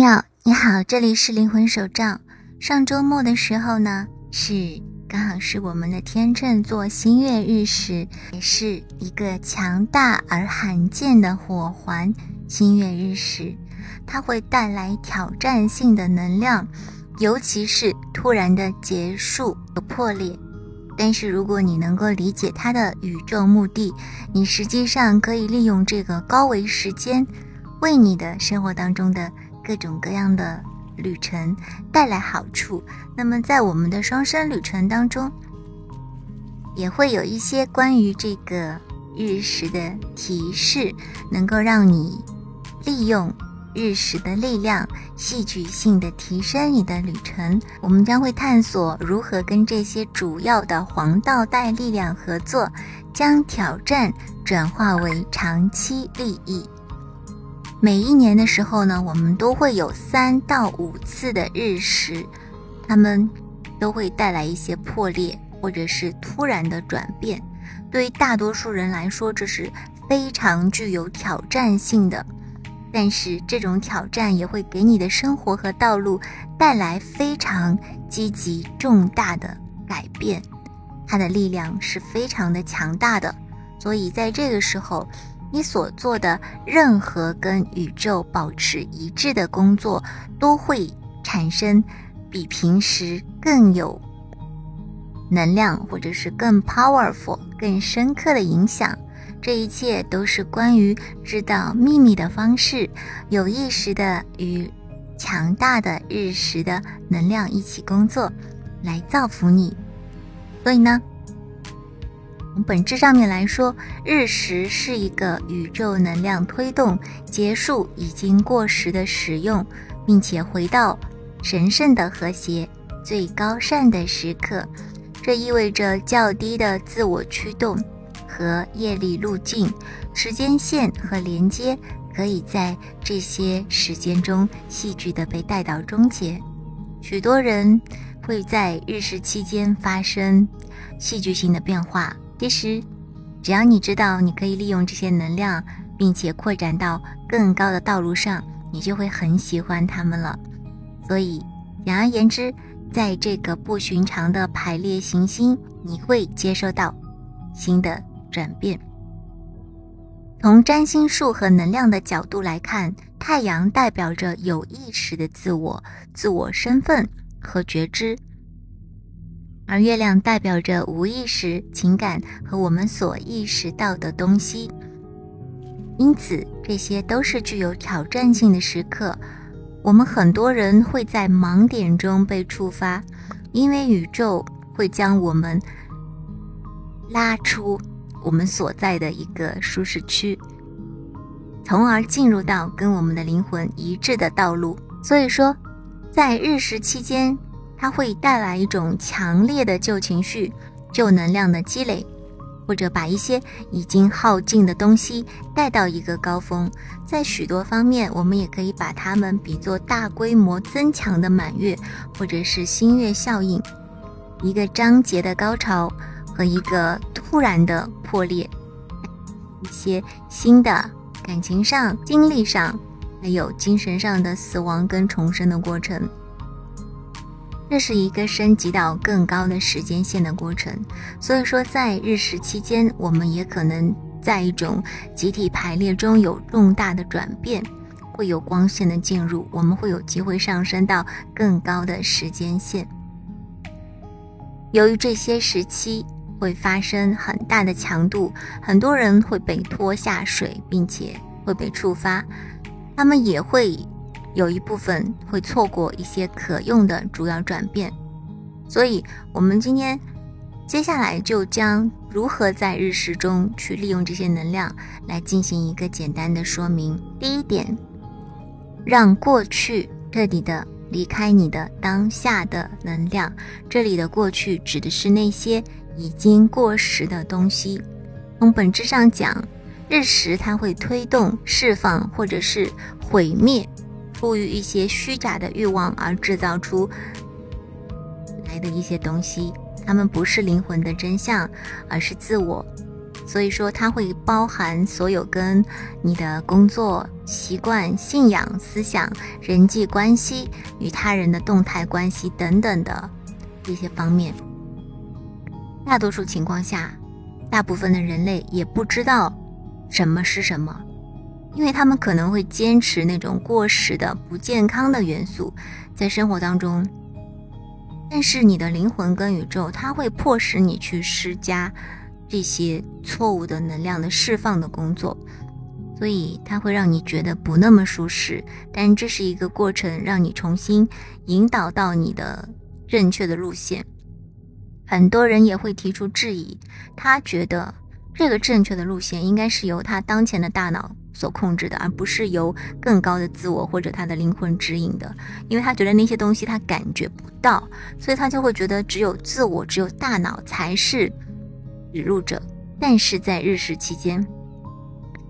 友你好，这里是灵魂手账。上周末的时候呢，是刚好是我们的天秤座新月日食，也是一个强大而罕见的火环新月日食，它会带来挑战性的能量，尤其是突然的结束和破裂。但是如果你能够理解它的宇宙目的，你实际上可以利用这个高维时间，为你的生活当中的各种各样的旅程带来好处。那么在我们的双生旅程当中，也会有一些关于这个日食的提示，能够让你利用。日食的力量，戏剧性的提升你的旅程。我们将会探索如何跟这些主要的黄道带力量合作，将挑战转化为长期利益。每一年的时候呢，我们都会有三到五次的日食，它们都会带来一些破裂或者是突然的转变。对于大多数人来说，这是非常具有挑战性的。但是这种挑战也会给你的生活和道路带来非常积极重大的改变，它的力量是非常的强大的。所以在这个时候，你所做的任何跟宇宙保持一致的工作，都会产生比平时更有能量，或者是更 powerful、更深刻的影响。这一切都是关于知道秘密的方式，有意识的与强大的日食的能量一起工作，来造福你。所以呢，本质上面来说，日食是一个宇宙能量推动结束已经过时的使用，并且回到神圣的和谐、最高善的时刻。这意味着较低的自我驱动。和业力路径、时间线和连接，可以在这些时间中戏剧的被带到终结。许多人会在日食期间发生戏剧性的变化。其实，只要你知道你可以利用这些能量，并且扩展到更高的道路上，你就会很喜欢他们了。所以，简而言之，在这个不寻常的排列行星，你会接收到新的。转变。从占星术和能量的角度来看，太阳代表着有意识的自我、自我身份和觉知，而月亮代表着无意识、情感和我们所意识到的东西。因此，这些都是具有挑战性的时刻。我们很多人会在盲点中被触发，因为宇宙会将我们拉出。我们所在的一个舒适区，从而进入到跟我们的灵魂一致的道路。所以说，在日食期间，它会带来一种强烈的旧情绪、旧能量的积累，或者把一些已经耗尽的东西带到一个高峰。在许多方面，我们也可以把它们比作大规模增强的满月，或者是新月效应，一个章节的高潮。和一个突然的破裂，一些新的感情上、经历上，还有精神上的死亡跟重生的过程，这是一个升级到更高的时间线的过程。所以说，在日食期间，我们也可能在一种集体排列中有重大的转变，会有光线的进入，我们会有机会上升到更高的时间线。由于这些时期。会发生很大的强度，很多人会被拖下水，并且会被触发。他们也会有一部分会错过一些可用的主要转变。所以，我们今天接下来就将如何在日食中去利用这些能量来进行一个简单的说明。第一点，让过去彻底的离开你的当下的能量。这里的过去指的是那些。已经过时的东西，从本质上讲，日食它会推动、释放或者是毁灭，出于一些虚假的欲望而制造出来的一些东西，它们不是灵魂的真相，而是自我。所以说它会包含所有跟你的工作习惯、信仰、思想、人际关系与他人的动态关系等等的一些方面。大多数情况下，大部分的人类也不知道什么是什么，因为他们可能会坚持那种过时的、不健康的元素在生活当中。但是你的灵魂跟宇宙，它会迫使你去施加这些错误的能量的释放的工作，所以它会让你觉得不那么舒适。但这是一个过程，让你重新引导到你的正确的路线。很多人也会提出质疑，他觉得这个正确的路线应该是由他当前的大脑所控制的，而不是由更高的自我或者他的灵魂指引的。因为他觉得那些东西他感觉不到，所以他就会觉得只有自我、只有大脑才是指路者。但是在日食期间，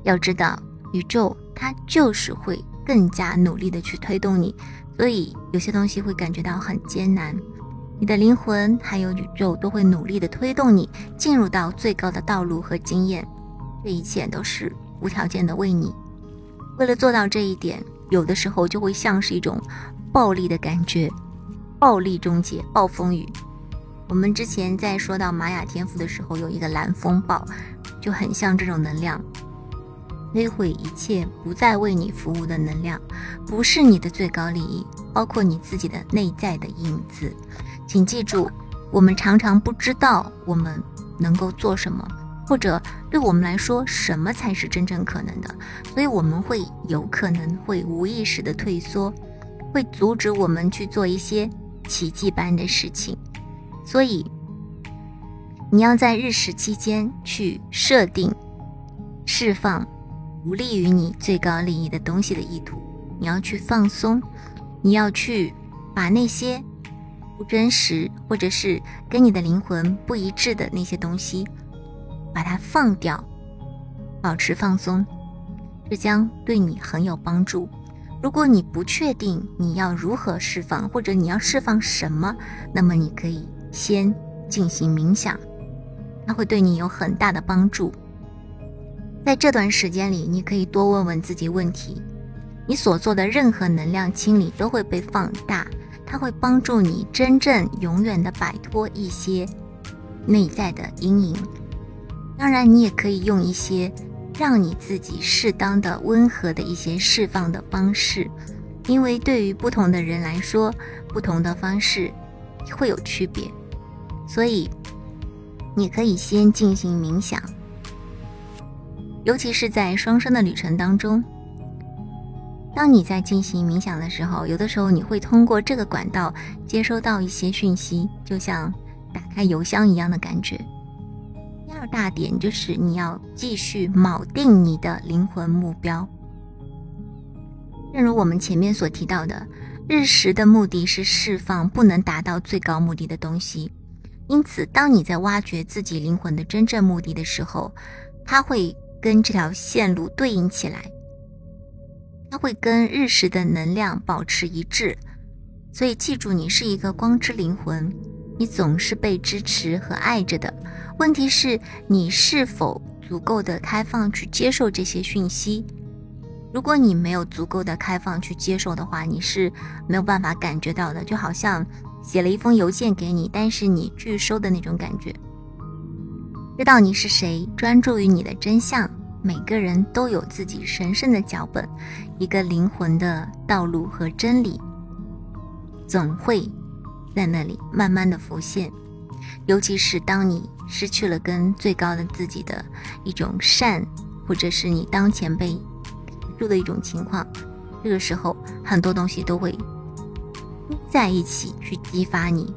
要知道宇宙它就是会更加努力的去推动你，所以有些东西会感觉到很艰难。你的灵魂还有宇宙都会努力的推动你进入到最高的道路和经验，这一切都是无条件的为你。为了做到这一点，有的时候就会像是一种暴力的感觉，暴力终结，暴风雨。我们之前在说到玛雅天赋的时候，有一个蓝风暴，就很像这种能量，摧毁一切不再为你服务的能量，不是你的最高利益，包括你自己的内在的影子。请记住，我们常常不知道我们能够做什么，或者对我们来说，什么才是真正可能的。所以我们会有可能会无意识的退缩，会阻止我们去做一些奇迹般的事情。所以，你要在日食期间去设定、释放不利于你最高利益的东西的意图。你要去放松，你要去把那些。不真实，或者是跟你的灵魂不一致的那些东西，把它放掉，保持放松，这将对你很有帮助。如果你不确定你要如何释放，或者你要释放什么，那么你可以先进行冥想，它会对你有很大的帮助。在这段时间里，你可以多问问自己问题，你所做的任何能量清理都会被放大。它会帮助你真正永远的摆脱一些内在的阴影。当然，你也可以用一些让你自己适当的温和的一些释放的方式，因为对于不同的人来说，不同的方式会有区别。所以，你可以先进行冥想，尤其是在双生的旅程当中。当你在进行冥想的时候，有的时候你会通过这个管道接收到一些讯息，就像打开邮箱一样的感觉。二大点就是你要继续铆定你的灵魂目标。正如我们前面所提到的，日食的目的是释放不能达到最高目的的东西，因此当你在挖掘自己灵魂的真正目的的时候，它会跟这条线路对应起来。它会跟日食的能量保持一致，所以记住，你是一个光之灵魂，你总是被支持和爱着的。问题是，你是否足够的开放去接受这些讯息？如果你没有足够的开放去接受的话，你是没有办法感觉到的。就好像写了一封邮件给你，但是你拒收的那种感觉。知道你是谁，专注于你的真相。每个人都有自己神圣的脚本，一个灵魂的道路和真理，总会在那里慢慢的浮现。尤其是当你失去了跟最高的自己的一种善，或者是你当前被住的一种情况，这个时候很多东西都会在一起去激发你。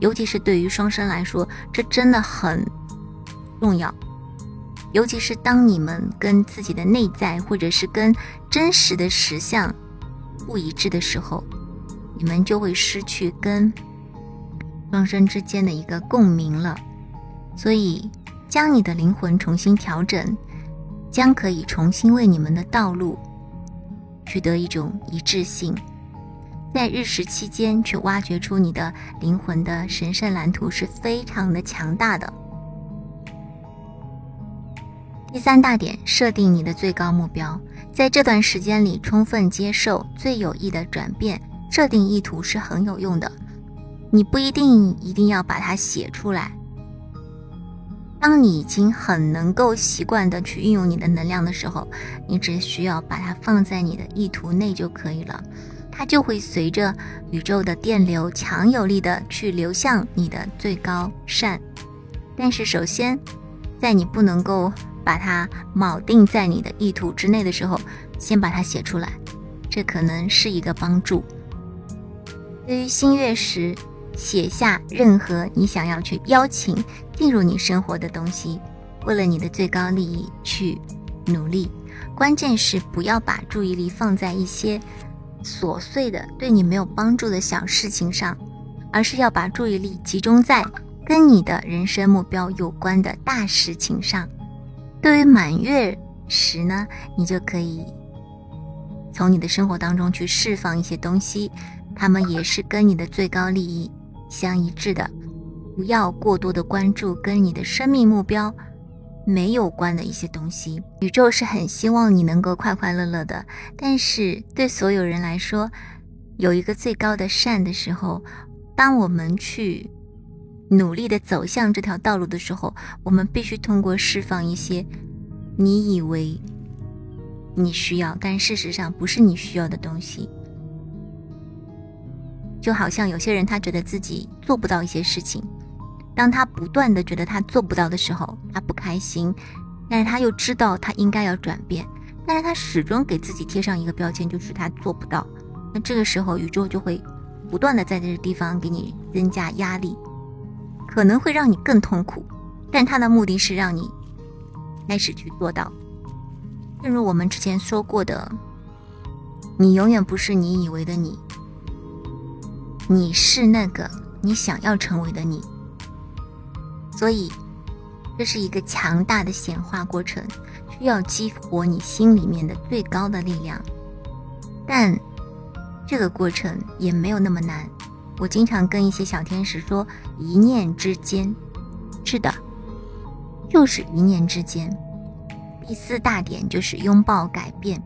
尤其是对于双生来说，这真的很重要。尤其是当你们跟自己的内在，或者是跟真实的实相不一致的时候，你们就会失去跟双生之间的一个共鸣了。所以，将你的灵魂重新调整，将可以重新为你们的道路取得一种一致性。在日食期间，去挖掘出你的灵魂的神圣蓝图是非常的强大的。第三大点，设定你的最高目标，在这段时间里充分接受最有益的转变，设定意图是很有用的。你不一定一定要把它写出来。当你已经很能够习惯的去运用你的能量的时候，你只需要把它放在你的意图内就可以了，它就会随着宇宙的电流强有力的去流向你的最高善。但是首先，在你不能够。把它铆定在你的意图之内的时候，先把它写出来，这可能是一个帮助。对于新月时，写下任何你想要去邀请进入你生活的东西，为了你的最高利益去努力。关键是不要把注意力放在一些琐碎的、对你没有帮助的小事情上，而是要把注意力集中在跟你的人生目标有关的大事情上。对于满月时呢，你就可以从你的生活当中去释放一些东西，它们也是跟你的最高利益相一致的。不要过多的关注跟你的生命目标没有关的一些东西。宇宙是很希望你能够快快乐乐的，但是对所有人来说，有一个最高的善的时候，当我们去。努力的走向这条道路的时候，我们必须通过释放一些你以为你需要，但事实上不是你需要的东西。就好像有些人他觉得自己做不到一些事情，当他不断的觉得他做不到的时候，他不开心，但是他又知道他应该要转变，但是他始终给自己贴上一个标签，就是他做不到。那这个时候，宇宙就会不断的在这个地方给你增加压力。可能会让你更痛苦，但它的目的是让你开始去做到。正如我们之前说过的，你永远不是你以为的你，你是那个你想要成为的你。所以，这是一个强大的显化过程，需要激活你心里面的最高的力量。但这个过程也没有那么难。我经常跟一些小天使说：“一念之间，是的，就是一念之间。”第四大点就是拥抱改变。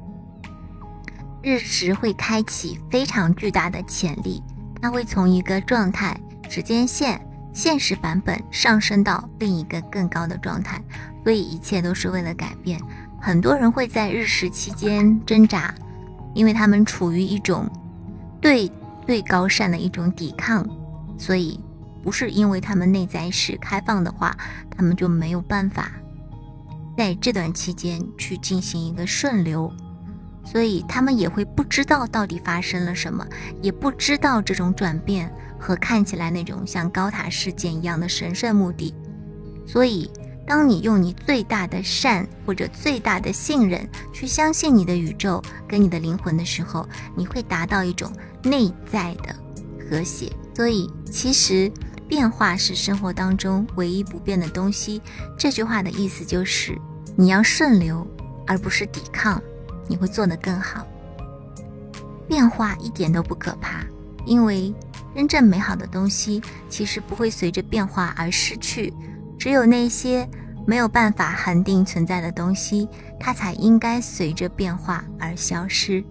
日食会开启非常巨大的潜力，它会从一个状态、时间线、现实版本上升到另一个更高的状态，所以一切都是为了改变。很多人会在日食期间挣扎，因为他们处于一种对。最高善的一种抵抗，所以不是因为他们内在是开放的话，他们就没有办法在这段期间去进行一个顺流，所以他们也会不知道到底发生了什么，也不知道这种转变和看起来那种像高塔事件一样的神圣目的，所以。当你用你最大的善或者最大的信任去相信你的宇宙跟你的灵魂的时候，你会达到一种内在的和谐。所以，其实变化是生活当中唯一不变的东西。这句话的意思就是，你要顺流，而不是抵抗，你会做得更好。变化一点都不可怕，因为真正美好的东西其实不会随着变化而失去。只有那些没有办法恒定存在的东西，它才应该随着变化而消失。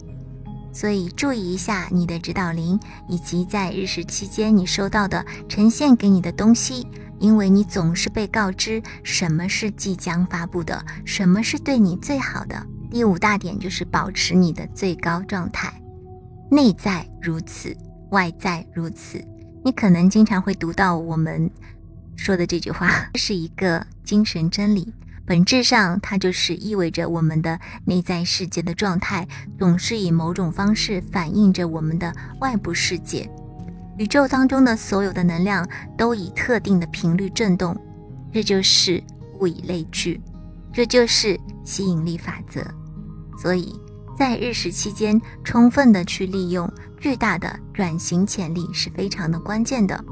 所以注意一下你的指导灵，以及在日食期间你收到的呈现给你的东西，因为你总是被告知什么是即将发布的，什么是对你最好的。第五大点就是保持你的最高状态，内在如此，外在如此。你可能经常会读到我们。说的这句话这是一个精神真理，本质上它就是意味着我们的内在世界的状态总是以某种方式反映着我们的外部世界。宇宙当中的所有的能量都以特定的频率振动，这就是物以类聚，这就是吸引力法则。所以在日食期间，充分的去利用巨大的转型潜力是非常的关键的。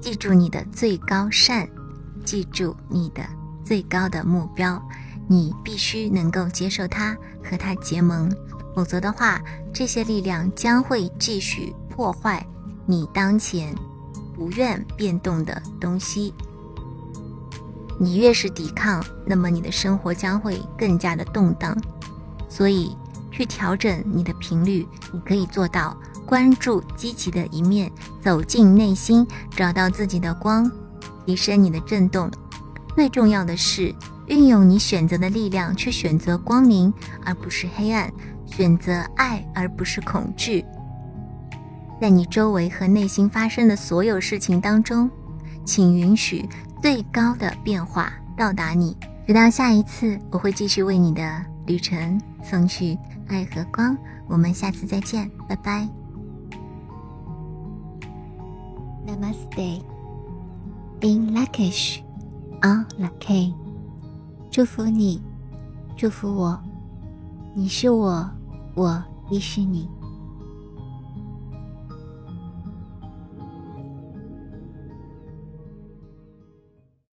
记住你的最高善，记住你的最高的目标，你必须能够接受它，和它结盟，否则的话，这些力量将会继续破坏你当前不愿变动的东西。你越是抵抗，那么你的生活将会更加的动荡。所以，去调整你的频率，你可以做到关注积极的一面，走进内心，找到自己的光，提升你的振动。最重要的是，运用你选择的力量去选择光明，而不是黑暗；选择爱，而不是恐惧。在你周围和内心发生的所有事情当中，请允许最高的变化到达你。直到下一次，我会继续为你的旅程送去爱和光。我们下次再见，拜拜。Namaste，In Lakish，On Laki，祝福你，祝福我，你是我，我亦是你。